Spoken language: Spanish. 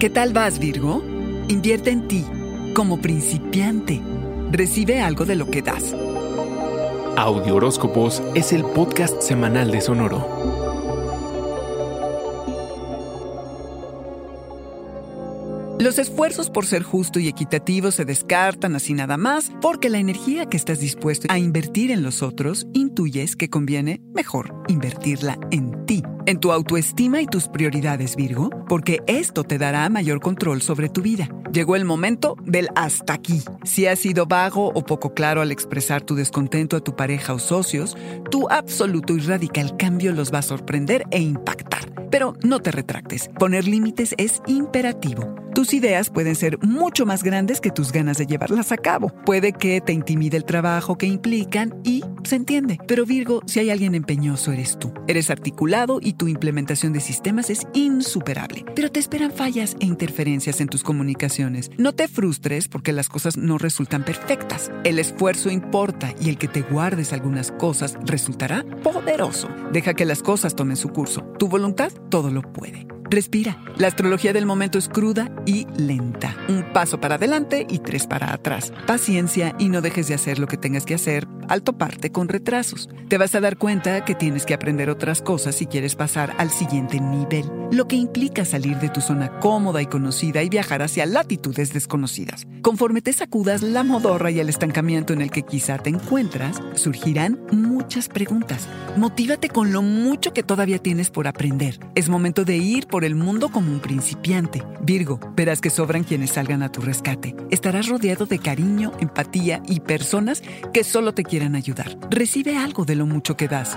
¿Qué tal vas, Virgo? Invierte en ti, como principiante. Recibe algo de lo que das. Audio Horóscopos es el podcast semanal de Sonoro. Los esfuerzos por ser justo y equitativo se descartan así nada más porque la energía que estás dispuesto a invertir en los otros intuyes que conviene mejor invertirla en ti, en tu autoestima y tus prioridades, Virgo, porque esto te dará mayor control sobre tu vida. Llegó el momento del hasta aquí. Si has sido vago o poco claro al expresar tu descontento a tu pareja o socios, tu absoluto y radical cambio los va a sorprender e impactar. Pero no te retractes. Poner límites es imperativo. Tus ideas pueden ser mucho más grandes que tus ganas de llevarlas a cabo. Puede que te intimide el trabajo que implican y se entiende. Pero Virgo, si hay alguien empeñoso, eres tú. Eres articulado y tu implementación de sistemas es insuperable. Pero te esperan fallas e interferencias en tus comunicaciones. No te frustres porque las cosas no resultan perfectas. El esfuerzo importa y el que te guardes algunas cosas resultará poderoso. Deja que las cosas tomen su curso. Tu voluntad todo lo puede. Respira. La astrología del momento es cruda y lenta. Un paso para adelante y tres para atrás. Paciencia y no dejes de hacer lo que tengas que hacer al toparte con retrasos. Te vas a dar cuenta que tienes que aprender otras cosas si quieres pasar al siguiente nivel, lo que implica salir de tu zona cómoda y conocida y viajar hacia latitudes desconocidas. Conforme te sacudas la modorra y el estancamiento en el que quizá te encuentras, surgirán muchas preguntas. Motívate con lo mucho que todavía tienes por aprender. Es momento de ir por el mundo como un principiante. Virgo, verás que sobran quienes salgan a tu rescate. Estarás rodeado de cariño, empatía y personas que solo te quieren ayudar. Recibe algo de lo mucho que das.